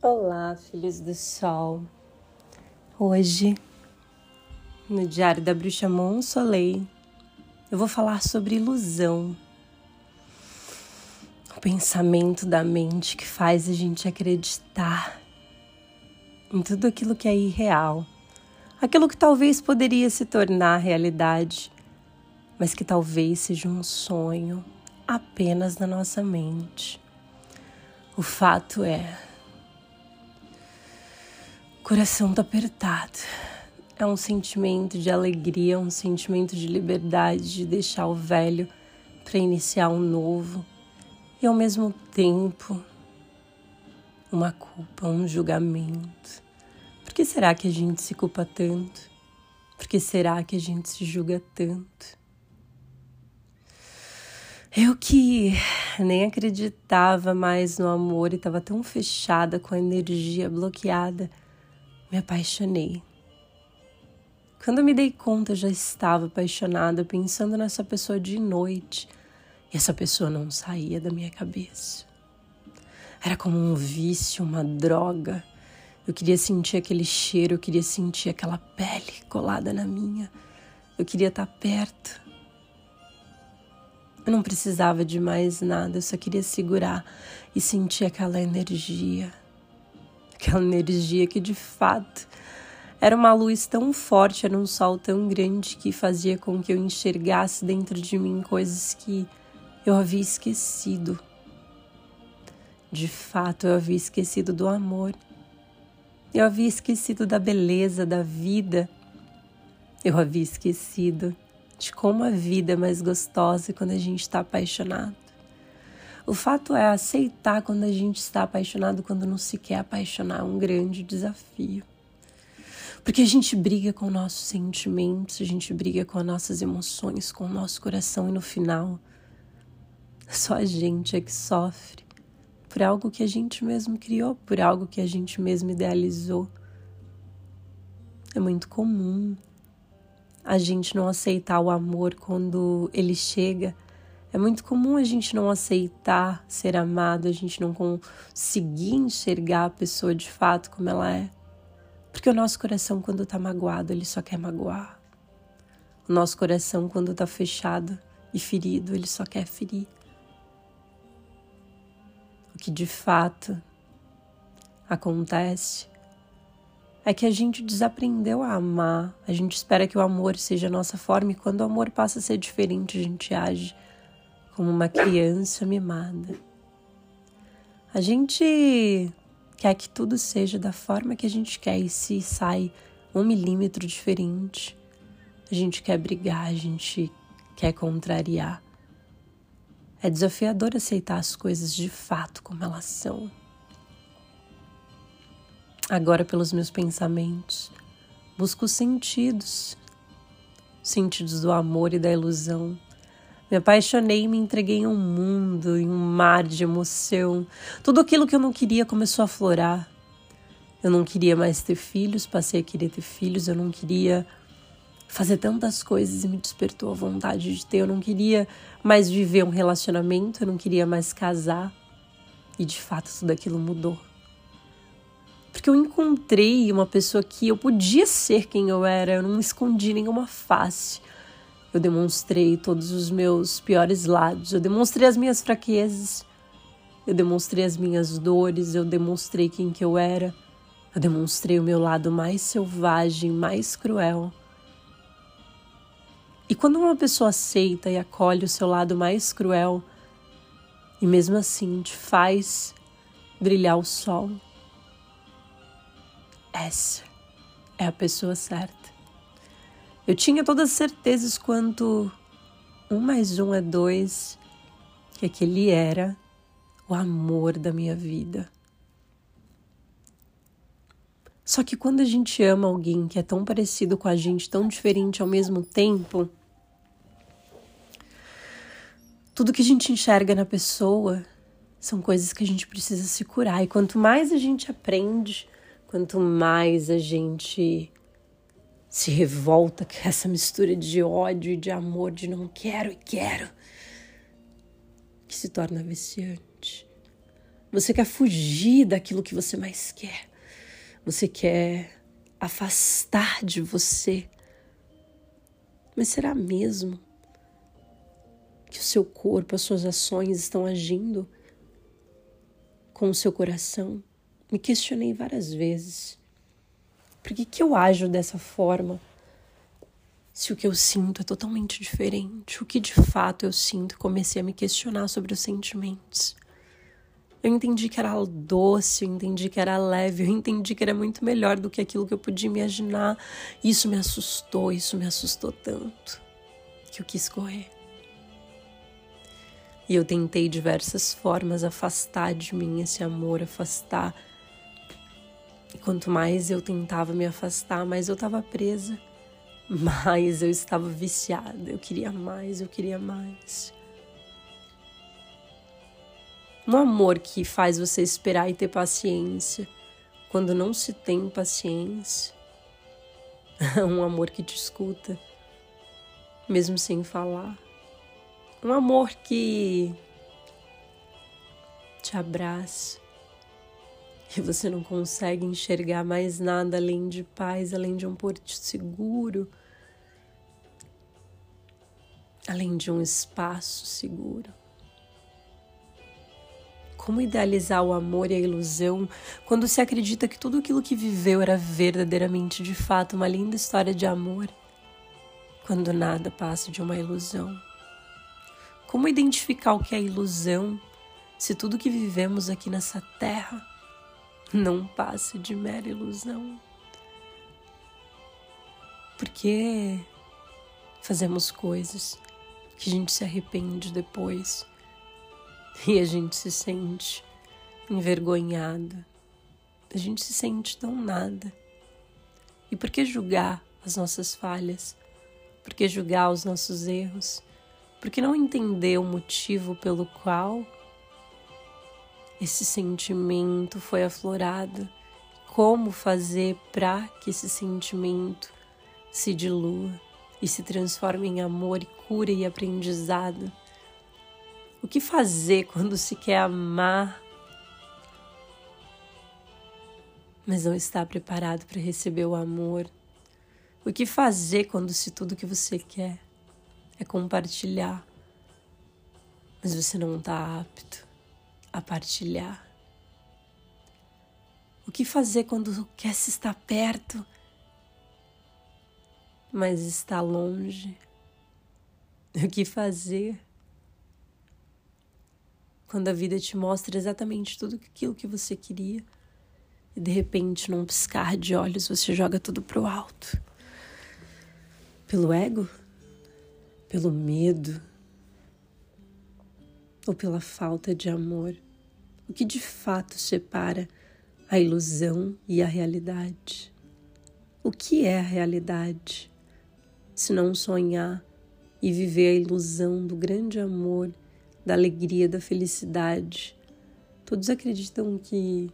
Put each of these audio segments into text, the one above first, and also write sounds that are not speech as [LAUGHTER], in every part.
Olá, filhos do sol. Hoje, no Diário da Bruxa Monsoleil, eu vou falar sobre ilusão. O pensamento da mente que faz a gente acreditar em tudo aquilo que é irreal, aquilo que talvez poderia se tornar realidade, mas que talvez seja um sonho apenas na nossa mente. O fato é, coração tá apertado. É um sentimento de alegria, um sentimento de liberdade, de deixar o velho para iniciar um novo. E ao mesmo tempo, uma culpa, um julgamento. Por que será que a gente se culpa tanto? Por que será que a gente se julga tanto? Eu que nem acreditava mais no amor e estava tão fechada com a energia bloqueada, me apaixonei. Quando eu me dei conta, eu já estava apaixonada, pensando nessa pessoa de noite, e essa pessoa não saía da minha cabeça. Era como um vício, uma droga. Eu queria sentir aquele cheiro, eu queria sentir aquela pele colada na minha. Eu queria estar perto. Eu não precisava de mais nada, eu só queria segurar e sentir aquela energia. Aquela energia que de fato era uma luz tão forte, era um sol tão grande que fazia com que eu enxergasse dentro de mim coisas que eu havia esquecido. De fato, eu havia esquecido do amor. Eu havia esquecido da beleza da vida. Eu havia esquecido de como a vida é mais gostosa quando a gente está apaixonado. O fato é aceitar quando a gente está apaixonado, quando não se quer apaixonar, é um grande desafio. Porque a gente briga com nossos sentimentos, a gente briga com as nossas emoções, com o nosso coração e no final só a gente é que sofre por algo que a gente mesmo criou, por algo que a gente mesmo idealizou. É muito comum a gente não aceitar o amor quando ele chega. É muito comum a gente não aceitar ser amado, a gente não conseguir enxergar a pessoa de fato como ela é. Porque o nosso coração, quando tá magoado, ele só quer magoar. O nosso coração, quando tá fechado e ferido, ele só quer ferir. O que de fato acontece é que a gente desaprendeu a amar. A gente espera que o amor seja a nossa forma e quando o amor passa a ser diferente, a gente age como uma criança mimada. A gente quer que tudo seja da forma que a gente quer e se sai um milímetro diferente, a gente quer brigar, a gente quer contrariar. É desafiador aceitar as coisas de fato como elas são agora pelos meus pensamentos. Busco sentidos, sentidos do amor e da ilusão. Me apaixonei e me entreguei em um mundo, em um mar de emoção. Tudo aquilo que eu não queria começou a florar. Eu não queria mais ter filhos, passei a querer ter filhos. Eu não queria fazer tantas coisas e me despertou a vontade de ter. Eu não queria mais viver um relacionamento, eu não queria mais casar. E de fato tudo aquilo mudou porque eu encontrei uma pessoa que eu podia ser quem eu era, eu não escondi nenhuma face. Eu demonstrei todos os meus piores lados, eu demonstrei as minhas fraquezas, eu demonstrei as minhas dores, eu demonstrei quem que eu era, eu demonstrei o meu lado mais selvagem, mais cruel. E quando uma pessoa aceita e acolhe o seu lado mais cruel, e mesmo assim te faz brilhar o sol, essa é a pessoa certa. Eu tinha todas as certezas quanto um mais um é dois, que aquele era o amor da minha vida. Só que quando a gente ama alguém que é tão parecido com a gente, tão diferente ao mesmo tempo, tudo que a gente enxerga na pessoa são coisas que a gente precisa se curar. E quanto mais a gente aprende, Quanto mais a gente se revolta com essa mistura de ódio e de amor, de não quero e quero, que se torna viciante. Você quer fugir daquilo que você mais quer. Você quer afastar de você. Mas será mesmo que o seu corpo, as suas ações estão agindo com o seu coração? Me questionei várias vezes. Por que, que eu ajo dessa forma? Se o que eu sinto é totalmente diferente, o que de fato eu sinto, comecei a me questionar sobre os sentimentos. Eu entendi que era doce, eu entendi que era leve, eu entendi que era muito melhor do que aquilo que eu podia imaginar. Isso me assustou, isso me assustou tanto que eu quis correr. E eu tentei diversas formas afastar de mim esse amor, afastar. E quanto mais eu tentava me afastar, mais eu estava presa, [LAUGHS] mais eu estava viciada. Eu queria mais, eu queria mais. Um amor que faz você esperar e ter paciência quando não se tem paciência. [LAUGHS] um amor que te escuta, mesmo sem falar. Um amor que te abraça e você não consegue enxergar mais nada além de paz, além de um porto seguro, além de um espaço seguro. Como idealizar o amor e a ilusão quando se acredita que tudo aquilo que viveu era verdadeiramente, de fato, uma linda história de amor, quando nada passa de uma ilusão? Como identificar o que é ilusão se tudo que vivemos aqui nessa terra não passa de mera ilusão? Porque fazemos coisas que a gente se arrepende depois e a gente se sente envergonhada, a gente se sente tão nada. E por que julgar as nossas falhas? Por que julgar os nossos erros? Por que não entender o motivo pelo qual esse sentimento foi aflorado? Como fazer para que esse sentimento se dilua e se transforme em amor e cura e aprendizado? O que fazer quando se quer amar, mas não está preparado para receber o amor? O que fazer quando se tudo que você quer é compartilhar, mas você não está apto a partilhar? O que fazer quando quer se estar perto, mas está longe? [LAUGHS] O que fazer quando a vida te mostra exatamente tudo aquilo que você queria e de repente, num piscar de olhos, você joga tudo pro alto. Pelo ego? Pelo medo? Ou pela falta de amor? O que de fato separa a ilusão e a realidade? O que é a realidade? Se não sonhar e viver a ilusão do grande amor da alegria, da felicidade. Todos acreditam que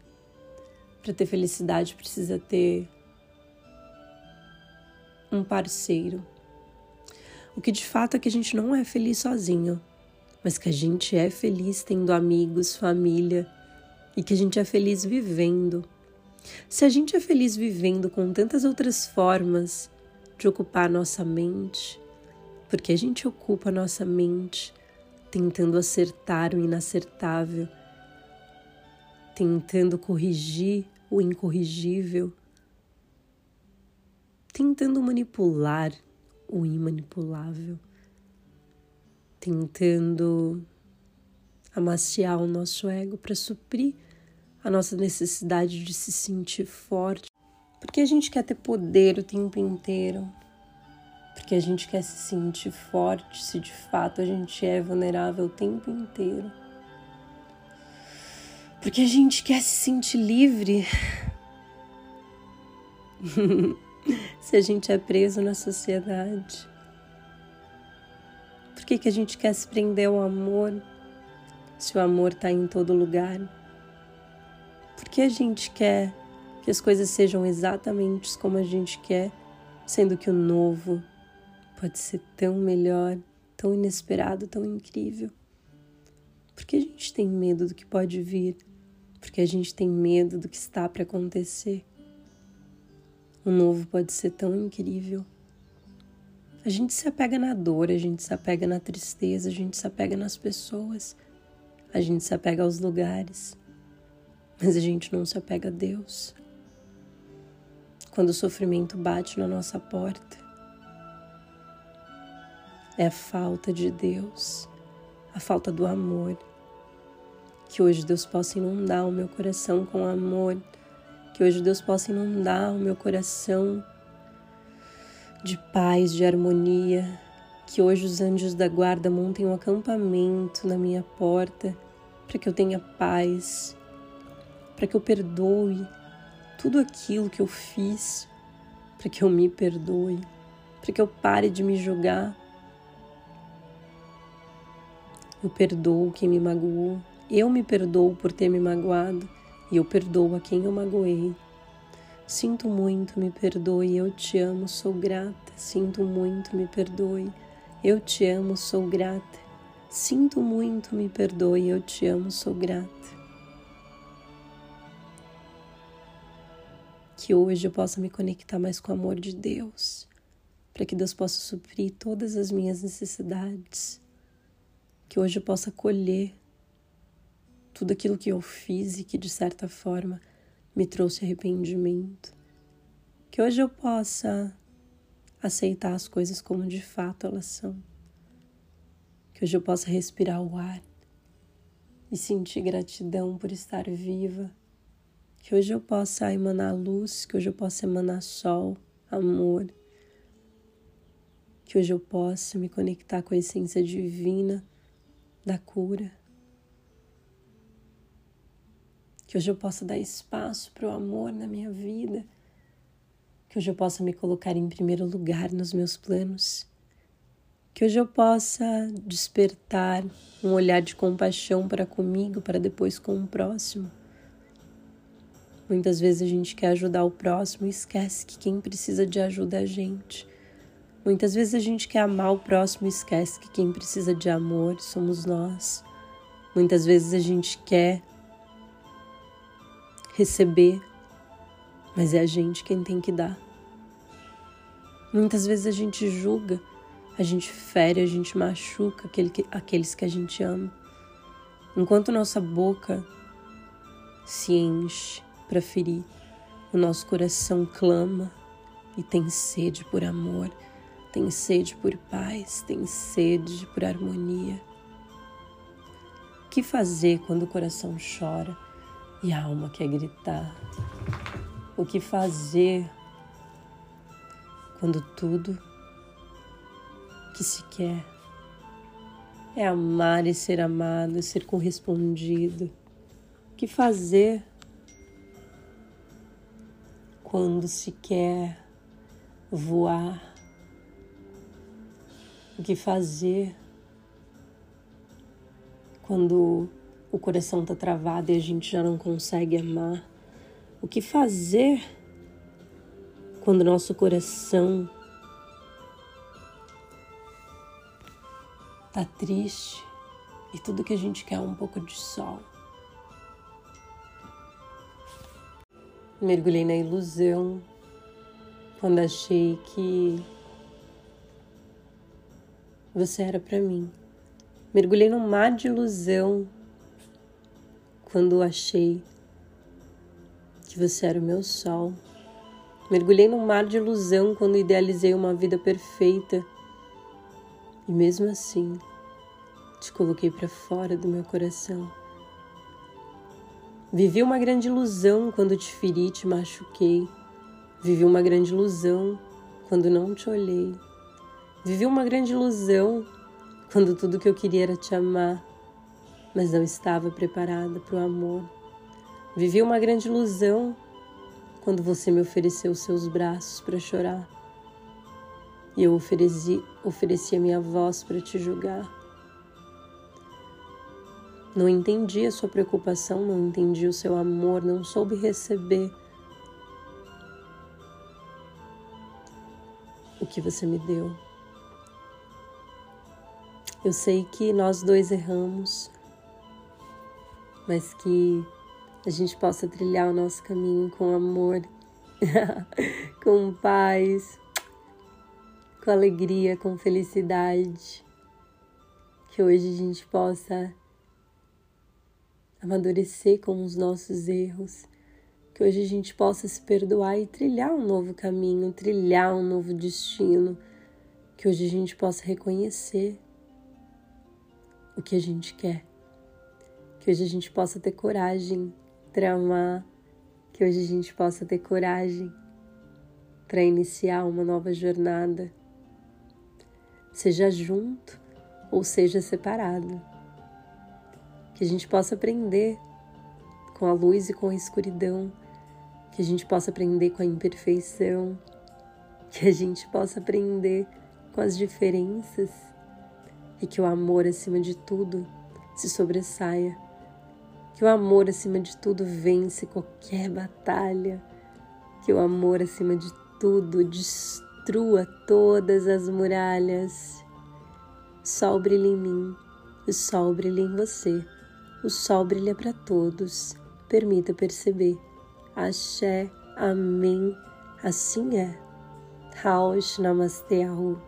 para ter felicidade precisa ter um parceiro. O que de fato é que a gente não é feliz sozinho, mas que a gente é feliz tendo amigos, família e que a gente é feliz vivendo. Se a gente é feliz vivendo com tantas outras formas de ocupar nossa mente, porque a gente ocupa nossa mente tentando acertar o inacertável, tentando corrigir o incorrigível, tentando manipular o imanipulável, tentando amaciar o nosso ego para suprir a nossa necessidade de se sentir forte, porque a gente quer ter poder o tempo inteiro, porque a gente quer se sentir forte se de fato a gente é vulnerável o tempo inteiro. Porque a gente quer se sentir livre [LAUGHS] se a gente é preso na sociedade. Por que, que a gente quer se prender ao amor se o amor está em todo lugar? Por que a gente quer que as coisas sejam exatamente como a gente quer, sendo que o novo pode ser tão melhor, tão inesperado, tão incrível. Porque a gente tem medo do que pode vir porque a gente tem medo do que está para acontecer. O novo pode ser tão incrível. A gente se apega na dor, a gente se apega na tristeza, a gente se apega nas pessoas, a gente se apega aos lugares, mas a gente não se apega a Deus. Quando o sofrimento bate na nossa porta, é a falta de Deus, a falta do amor. Que hoje Deus possa inundar o meu coração com amor, que hoje Deus possa inundar o meu coração de paz, de harmonia, que hoje os anjos da guarda montem um acampamento na minha porta para que eu tenha paz, para que eu perdoe tudo aquilo que eu fiz, para que eu me perdoe, para que eu pare de me julgar eu perdoo quem me magoou, eu me perdoo por ter me magoado e eu perdoo a quem eu magoei. Sinto muito, me perdoe, eu te amo, sou grata. Sinto muito, me perdoe, eu te amo, sou grata. Sinto muito, me perdoe, eu te amo, sou grata. Que hoje eu possa me conectar mais com o amor de Deus, para que Deus possa suprir todas as minhas necessidades que hoje eu possa colher tudo aquilo que eu fiz e que de certa forma me trouxe arrependimento. Que hoje eu possa aceitar as coisas como de fato elas são. Que hoje eu possa respirar o ar e sentir gratidão por estar viva. Que hoje eu possa emanar luz, que hoje eu possa emanar sol, amor. Que hoje eu possa me conectar com a essência divina da cura. Que hoje eu possa dar espaço para o amor na minha vida. Que hoje eu possa me colocar em primeiro lugar nos meus planos. Que hoje eu possa despertar um olhar de compaixão para comigo, para depois com o próximo. Muitas vezes a gente quer ajudar o próximo e esquece que quem precisa de ajuda é a gente. Muitas vezes a gente quer amar o próximo e esquece que quem precisa de amor somos nós. Muitas vezes a gente quer receber, mas é a gente quem tem que dar. Muitas vezes a gente julga, a gente fere, a gente machuca aquele que, aqueles que a gente ama. Enquanto nossa boca se enche para ferir, o nosso coração clama e tem sede por amor tem sede por paz, tem sede por harmonia. O que fazer quando o coração chora e a alma quer gritar? O que fazer quando tudo que se quer é amar e ser amado, ser correspondido? O que fazer quando se quer voar o que fazer quando o coração está travado e a gente já não consegue amar. O que fazer quando nosso coração está triste e tudo que a gente quer é um pouco de sol. Mergulhei na ilusão quando achei que você era para mim. Mergulhei num mar de ilusão quando achei que você era o meu sol. Mergulhei num mar de ilusão quando idealizei uma vida perfeita. E mesmo assim, te coloquei para fora do meu coração. Vivi uma grande ilusão quando te feri, te machuquei. Vivi uma grande ilusão quando não te olhei. Vivi uma grande ilusão quando tudo que eu queria era te amar, mas não estava preparada para o amor. Vivi uma grande ilusão quando você me ofereceu seus braços para chorar e eu ofereci, ofereci a minha voz para te julgar. Não entendi a sua preocupação, não entendi o seu amor, não soube receber o que você me deu. Eu sei que nós dois erramos, mas que a gente possa trilhar o nosso caminho com amor, [LAUGHS] com paz, com alegria, com felicidade. Que hoje a gente possa amadurecer com os nossos erros, que hoje a gente possa se perdoar e trilhar um novo caminho, trilhar um novo destino, que hoje a gente possa reconhecer o que a gente quer, que hoje a gente possa ter coragem para amar, que hoje a gente possa ter coragem para iniciar uma nova jornada, seja junto ou seja separado. Que a gente possa aprender com a luz e com a escuridão, que a gente possa aprender com a imperfeição, que a gente possa aprender com as diferenças. E que o amor acima de tudo se sobressaia, que o amor acima de tudo vence qualquer batalha, que o amor acima de tudo destrua todas as muralhas. O sol brilha em mim, o sol brilha em você. O sol brilha para todos. Permita perceber. Axé, Amém. Assim é. Raush Namastê Ahu.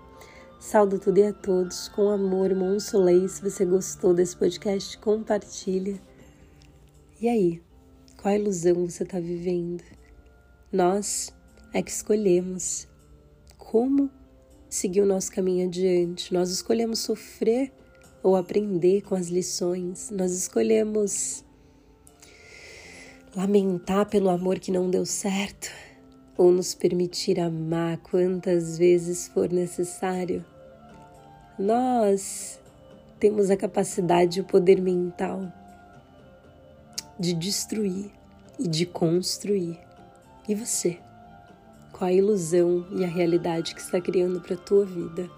Saldo tudo e a todos com amor, Monsolei. Se você gostou desse podcast, compartilha. E aí, qual ilusão você está vivendo? Nós é que escolhemos como seguir o nosso caminho adiante. Nós escolhemos sofrer ou aprender com as lições. Nós escolhemos lamentar pelo amor que não deu certo ou nos permitir amar quantas vezes for necessário. Nós temos a capacidade e o poder mental de destruir e de construir. E você? Qual a ilusão e a realidade que está criando para a tua vida?